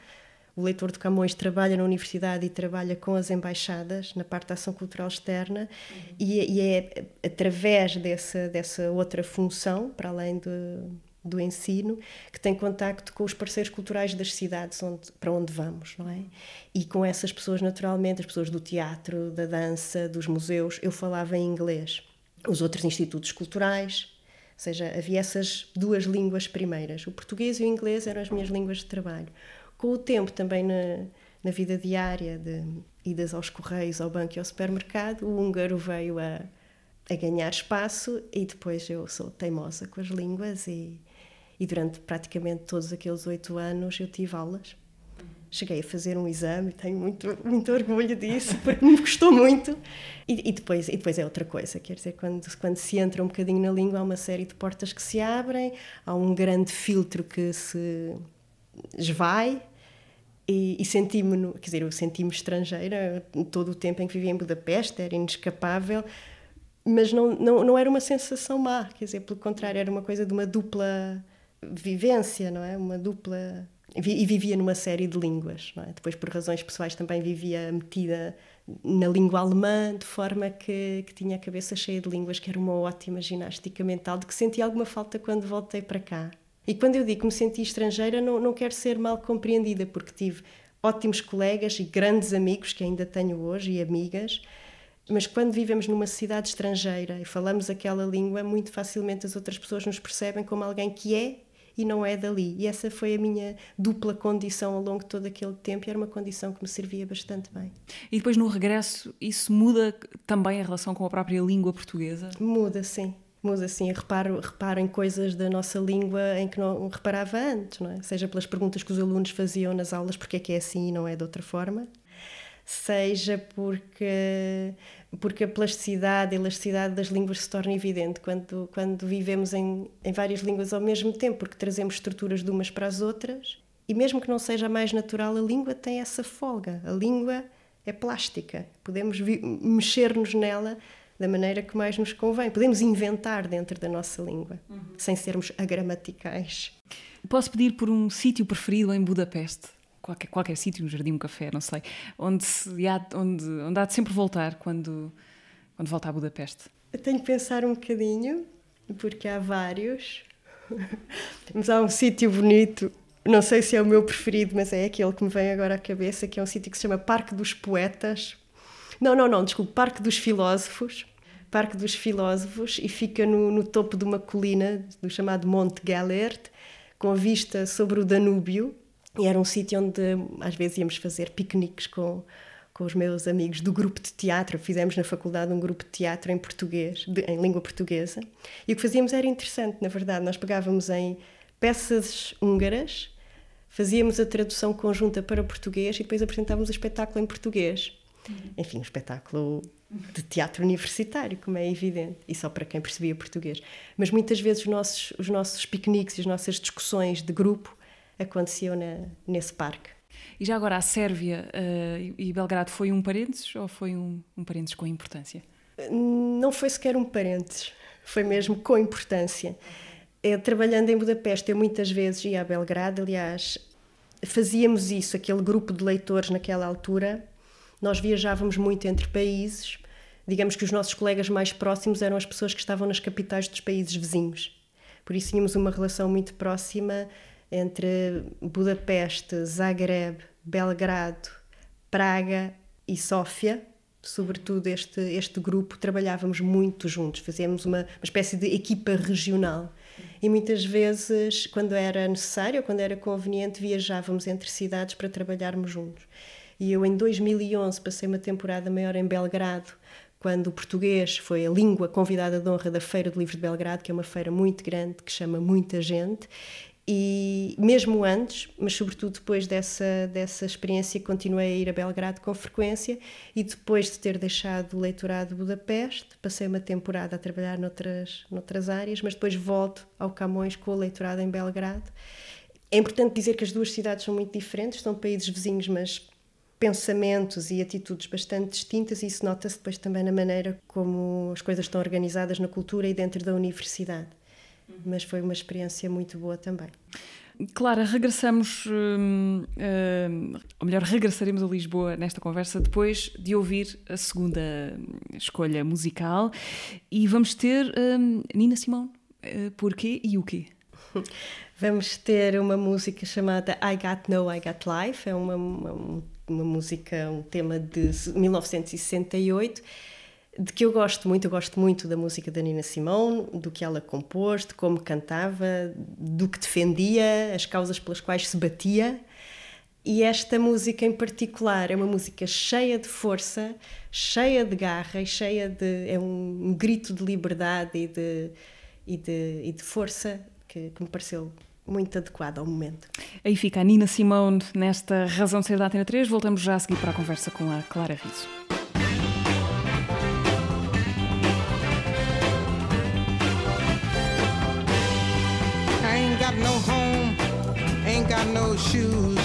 O leitor de Camões trabalha na universidade e trabalha com as embaixadas na parte da ação cultural externa uhum. e, e, é através dessa, dessa outra função, para além de, do ensino, que tem contacto com os parceiros culturais das cidades onde, para onde vamos, não é? E com essas pessoas, naturalmente, as pessoas do teatro, da dança, dos museus, eu falava em inglês. Os outros institutos culturais, ou seja, havia essas duas línguas primeiras. O português e o inglês eram as minhas línguas de trabalho. Com o tempo, também na, na vida diária, de idas aos correios, ao banco e ao supermercado, o húngaro veio a, a ganhar espaço e depois eu sou teimosa com as línguas e e durante praticamente todos aqueles oito anos eu tive aulas. Cheguei a fazer um exame, tenho muito, muito orgulho disso, porque me custou muito. E, e, depois, e depois é outra coisa, quer dizer, quando, quando se entra um bocadinho na língua, há uma série de portas que se abrem, há um grande filtro que se esvai, e, e senti-me, quer dizer, eu senti-me estrangeira todo o tempo em que vivia em Budapeste, era inescapável, mas não, não, não era uma sensação má, quer dizer, pelo contrário, era uma coisa de uma dupla vivência, não é? Uma dupla. E vivia numa série de línguas, é? Depois, por razões pessoais, também vivia metida na língua alemã, de forma que, que tinha a cabeça cheia de línguas, que era uma ótima ginástica mental, de que senti alguma falta quando voltei para cá. E quando eu digo que me senti estrangeira, não, não quero ser mal compreendida, porque tive ótimos colegas e grandes amigos que ainda tenho hoje e amigas, mas quando vivemos numa cidade estrangeira e falamos aquela língua, muito facilmente as outras pessoas nos percebem como alguém que é e não é dali. E essa foi a minha dupla condição ao longo de todo aquele tempo e era uma condição que me servia bastante bem. E depois no regresso, isso muda também a relação com a própria língua portuguesa? Muda, sim. Muda, sim. Reparo, reparo em coisas da nossa língua em que não reparava antes, não é? Seja pelas perguntas que os alunos faziam nas aulas, porque é que é assim e não é de outra forma seja porque porque a plasticidade e elasticidade das línguas se torna evidente quando, quando vivemos em, em várias línguas ao mesmo tempo, porque trazemos estruturas de umas para as outras e mesmo que não seja mais natural, a língua tem essa folga. A língua é plástica. Podemos mexer-nos nela da maneira que mais nos convém. Podemos inventar dentro da nossa língua, uhum. sem sermos agramaticais. Posso pedir por um sítio preferido em Budapeste? Qualquer, qualquer sítio, um jardim, um café, não sei. Onde, se há, onde, onde há de sempre voltar quando, quando volta a Budapeste? Eu tenho que pensar um bocadinho, porque há vários. Mas há um sítio bonito não sei se é o meu preferido, mas é aquele que me vem agora à cabeça, que é um sítio que se chama Parque dos Poetas. Não, não, não, desculpe, Parque dos Filósofos. Parque dos Filósofos e fica no, no topo de uma colina do chamado Monte Gellert, com vista sobre o Danúbio. E era um sítio onde às vezes íamos fazer piqueniques com, com os meus amigos do grupo de teatro. Fizemos na faculdade um grupo de teatro em português, de, em língua portuguesa. E o que fazíamos era interessante, na verdade. Nós pegávamos em peças húngaras fazíamos a tradução conjunta para português e depois apresentávamos o espetáculo em português. Uhum. Enfim, um espetáculo de teatro universitário, como é evidente, e só para quem percebia português. Mas muitas vezes os nossos, os nossos piqueniques e as nossas discussões de grupo aconteciam na, nesse parque. E já agora, a Sérvia uh, e Belgrado foi um parênteses ou foi um, um parênteses com importância? Não foi sequer um parênteses, foi mesmo com importância. É, trabalhando em Budapeste, eu muitas vezes ia a Belgrado, aliás, fazíamos isso, aquele grupo de leitores naquela altura. Nós viajávamos muito entre países. Digamos que os nossos colegas mais próximos eram as pessoas que estavam nas capitais dos países vizinhos. Por isso tínhamos uma relação muito próxima entre Budapeste, Zagreb, Belgrado, Praga e Sófia. Sobretudo este, este grupo trabalhávamos muito juntos, fazíamos uma, uma espécie de equipa regional e muitas vezes, quando era necessário, quando era conveniente, viajávamos entre cidades para trabalharmos juntos. E eu, em 2011, passei uma temporada maior em Belgrado, quando o português foi a língua convidada de honra da Feira do Livro de Belgrado, que é uma feira muito grande, que chama muita gente, e mesmo antes, mas sobretudo depois dessa, dessa experiência, continuei a ir a Belgrado com frequência e depois de ter deixado o leitorado de Budapeste, passei uma temporada a trabalhar noutras, noutras áreas, mas depois volto ao Camões com o leitorado em Belgrado. É importante dizer que as duas cidades são muito diferentes, são países vizinhos, mas pensamentos e atitudes bastante distintas e isso nota-se depois também na maneira como as coisas estão organizadas na cultura e dentro da universidade mas foi uma experiência muito boa também. Clara, regressamos, hum, hum, ou melhor, regressaremos a Lisboa nesta conversa depois de ouvir a segunda escolha musical e vamos ter hum, Nina Simone. Uh, porquê e o quê? Vamos ter uma música chamada I Got No, I Got Life, é uma, uma, uma música, um tema de 1968 de que eu gosto muito, eu gosto muito da música da Nina Simone, do que ela compôs, de como cantava, do que defendia, as causas pelas quais se batia. E esta música em particular é uma música cheia de força, cheia de garra e cheia de. é um, um grito de liberdade e de, e de, e de força que, que me pareceu muito adequado ao momento. Aí fica a Nina Simone nesta Razão de Ser da Atena 3. Voltamos já a seguir para a conversa com a Clara Riso. Got no shoes,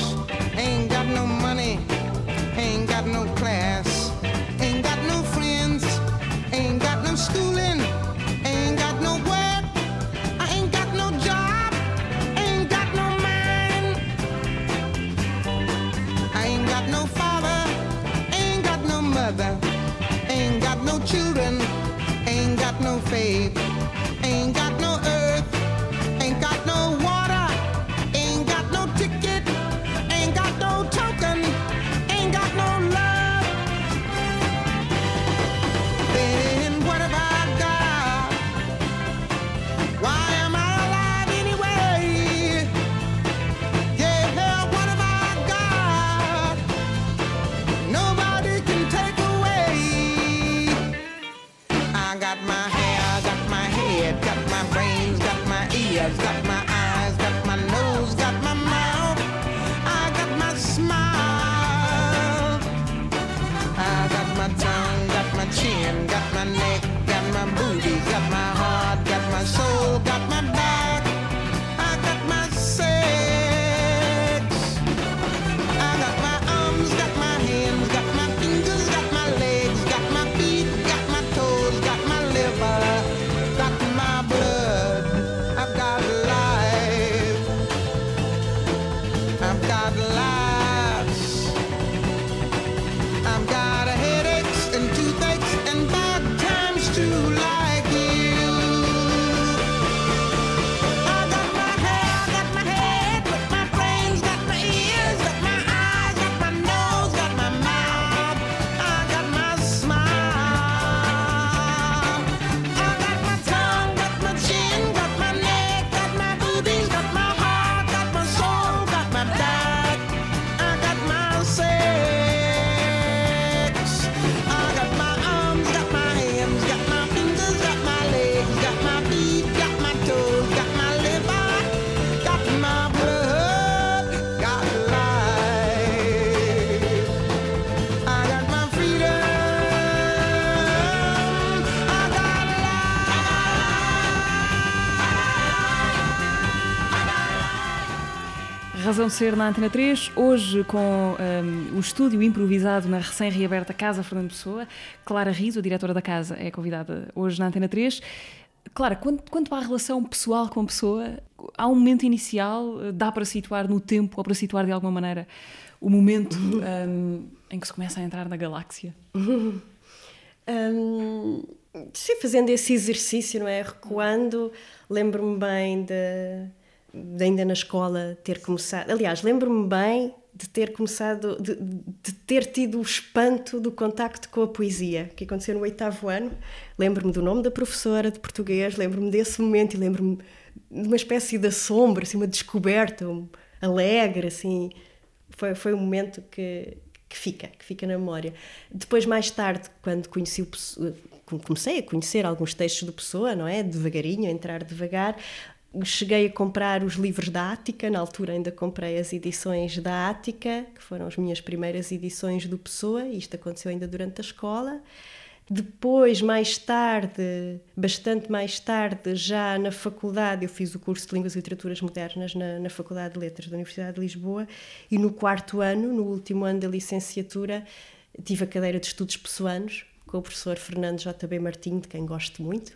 Razão de ser na Antena 3, hoje com hum, o estúdio improvisado na recém-reaberta Casa Fernando Pessoa. Clara Riso, a diretora da casa, é convidada hoje na Antena 3. Clara, quanto, quanto à relação pessoal com a pessoa, há um momento inicial, eh, dá para situar no tempo ou para situar de alguma maneira o momento hum, em que se começa a entrar na galáxia? Hum, sim, fazendo esse exercício, não é? Recuando, lembro-me bem de, de ainda na escola ter começado. Aliás, lembro-me bem de ter começado, de, de ter tido o espanto do contacto com a poesia, que aconteceu no oitavo ano. Lembro-me do nome da professora de português, lembro-me desse momento e lembro-me de uma espécie de assombro, assim, uma descoberta um, alegre, assim. Foi, foi um momento que, que fica, que fica na memória. Depois, mais tarde, quando conheci o comecei a conhecer alguns textos do Pessoa, não é? Devagarinho, a entrar devagar. Cheguei a comprar os livros da Ática, na altura ainda comprei as edições da Ática, que foram as minhas primeiras edições do Pessoa, e isto aconteceu ainda durante a escola. Depois, mais tarde, bastante mais tarde, já na faculdade, eu fiz o curso de Línguas e Literaturas Modernas na, na Faculdade de Letras da Universidade de Lisboa, e no quarto ano, no último ano da licenciatura, tive a cadeira de Estudos Pessoanos com o professor Fernando J.B. Martinho, de quem gosto muito,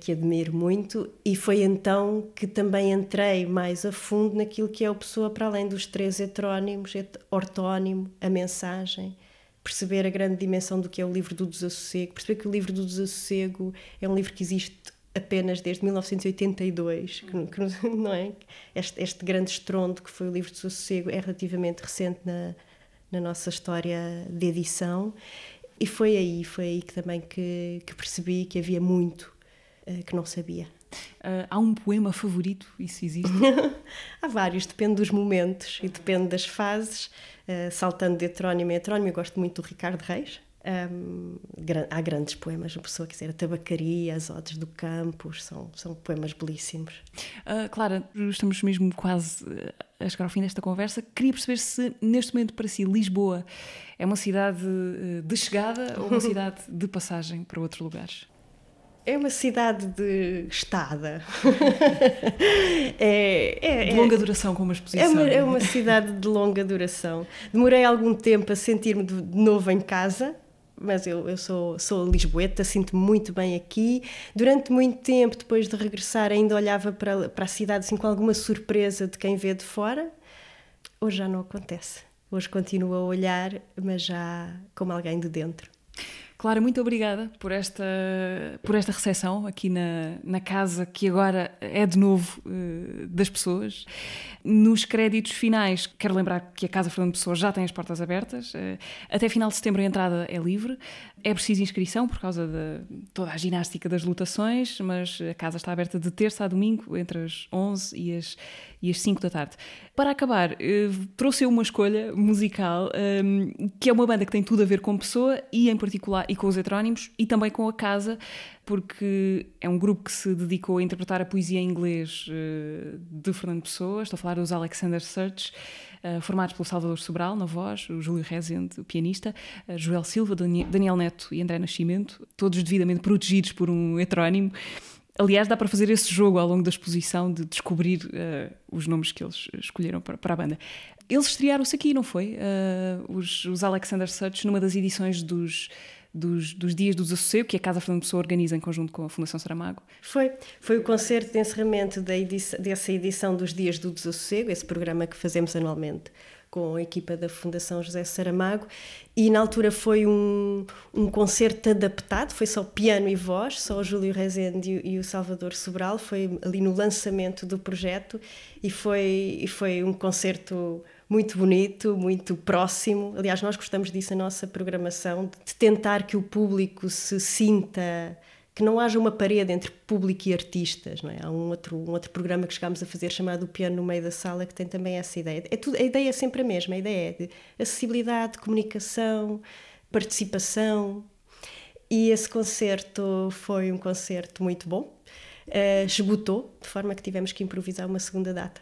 que admiro muito, e foi então que também entrei mais a fundo naquilo que é o Pessoa, para além dos três heterónimos, het- ortónimo, a mensagem, perceber a grande dimensão do que é o livro do desassossego, perceber que o livro do desassossego é um livro que existe apenas desde 1982, que, que não é? Este, este grande estrondo que foi o livro do desassossego é relativamente recente na, na nossa história de edição e foi aí, foi aí que também que, que percebi que havia muito eh, que não sabia. Ah, há um poema favorito? Isso existe? Há vários, depende dos momentos e depende das fases. Uh, saltando de heterónimo em heterónimo, eu gosto muito do Ricardo Reis. Um, gran- há grandes poemas, uma pessoa quiser, a Tabacaria, as Odes do Campos, são, são poemas belíssimos. Ah, Clara, estamos mesmo quase a chegar ao fim desta conversa. Queria perceber se, neste momento, para si, Lisboa é uma cidade de chegada ou uma cidade de passagem para outros lugares? É uma cidade de estada. é, é, De é- longa duração, como exposição. É uma, é uma cidade de longa duração. Demorei algum tempo a sentir-me de de novo em casa, mas eu, eu sou, sou lisboeta, sinto-me muito bem aqui. Durante muito tempo, depois de regressar, ainda olhava para, para a cidade assim, com alguma surpresa de quem vê de fora. Hoje já não acontece. Hoje continuo a olhar, mas já como alguém de dentro. Clara, muito obrigada por esta, por esta recepção aqui na, na casa que agora é de novo eh, das pessoas. Nos créditos finais, quero lembrar que a Casa Fernando Pessoa já tem as portas abertas. eh, até final de setembro a entrada é livre. É preciso inscrição por causa de toda a ginástica das lotações, mas a casa está aberta de terça a domingo, entre as 11 e as, e as 5 da tarde. Para acabar, eh, trouxe eu uma escolha musical, ehm, que é uma banda que tem tudo a ver com Pessoa e, em particular, e com os heterónimos e também com a casa, porque é um grupo que se dedicou a interpretar a poesia em inglês eh, de Fernando Pessoa. Estou a falar dos Alexander Search. eh, formados pelo Salvador Sobral, na voz, o Júlio Rezende, o pianista, Joel Silva, Dani- Daniel Neto e André Nascimento, todos devidamente protegidos por um heterónimo. Aliás, dá para fazer esse jogo ao longo da exposição de descobrir eh, os nomes que eles escolheram para, para a banda. Eles estrearam-se aqui, não foi? Eh, os, os Alexander Such, numa das edições dos, dos, dos Dias do Desassossego, que a Casa Fernando Pessoa organiza em conjunto com a Fundação Saramago. Foi, foi o concerto de encerramento da dessa edição dos Dias do Desassossego, esse programa que fazemos anualmente com a equipa da Fundação José Saramago, e na altura foi um, um concerto adaptado, foi só piano e voz, só o Júlio Rezende e, e o Salvador Sobral, foi ali no lançamento do projeto, e foi, e foi um concerto muito bonito, muito próximo. Aliás, nós gostamos disso na nossa programação, de tentar que o público se sinta que não haja uma parede entre público e artistas, não é? Há um outro, um outro programa que chegámos a fazer chamado O Piano no Meio da Sala que tem também essa ideia. É tudo, a ideia é sempre a mesma, a ideia é de acessibilidade, comunicação, participação. E esse concerto foi um concerto muito bom. Eh, esgotou, de forma que tivemos que improvisar uma segunda data.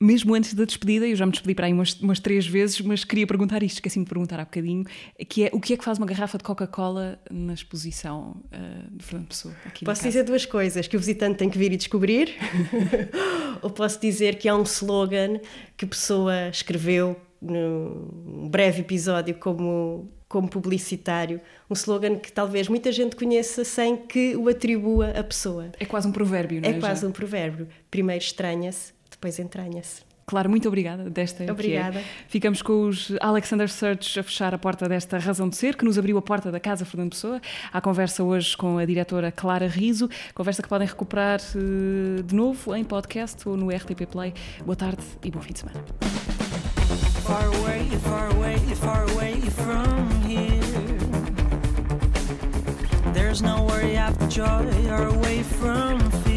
Mesmo antes da despedida, eu já me despedi para aí umas, umas três vezes, mas queria perguntar isto, esqueci-me de perguntar há bocadinho, que é o que é que faz uma garrafa de Coca-Cola na exposição eh, de Fernando Pessoa? Posso dizer duas coisas: que o visitante tem que vir e descobrir, ou posso dizer que há um slogan que a pessoa escreveu num breve episódio como, como publicitário, um slogan que talvez muita gente conheça sem que o atribua à pessoa. É quase um provérbio, não é? É quase Já? um provérbio: primeiro estranha-se, depois entranha-se. Claro, muito obrigada desta. é. Obrigada. Ficamos com os Alexander Search a fechar a porta desta razão de ser, que nos abriu a porta da Casa Fernando Pessoa. À conversa hoje com a diretora Clara Riso, conversa que podem recuperar eh, de novo em podcast ou no RTP Play. Boa tarde e bom fim de semana. far away, far away, far away from here. There's no worry after joy or away from fear.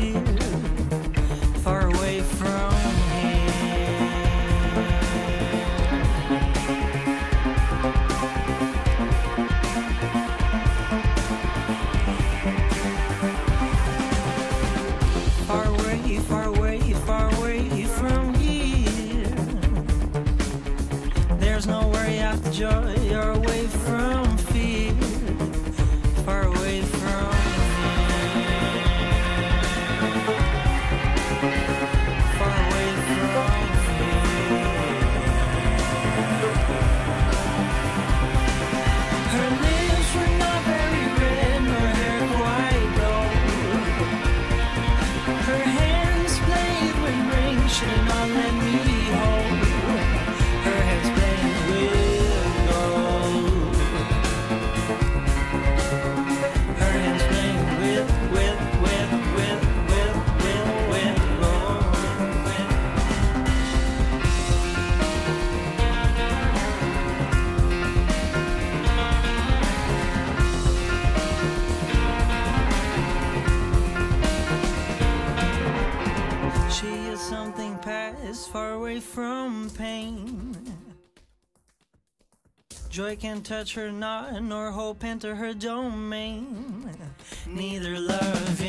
Joy can't touch her not, nor hope enter her domain. Neither love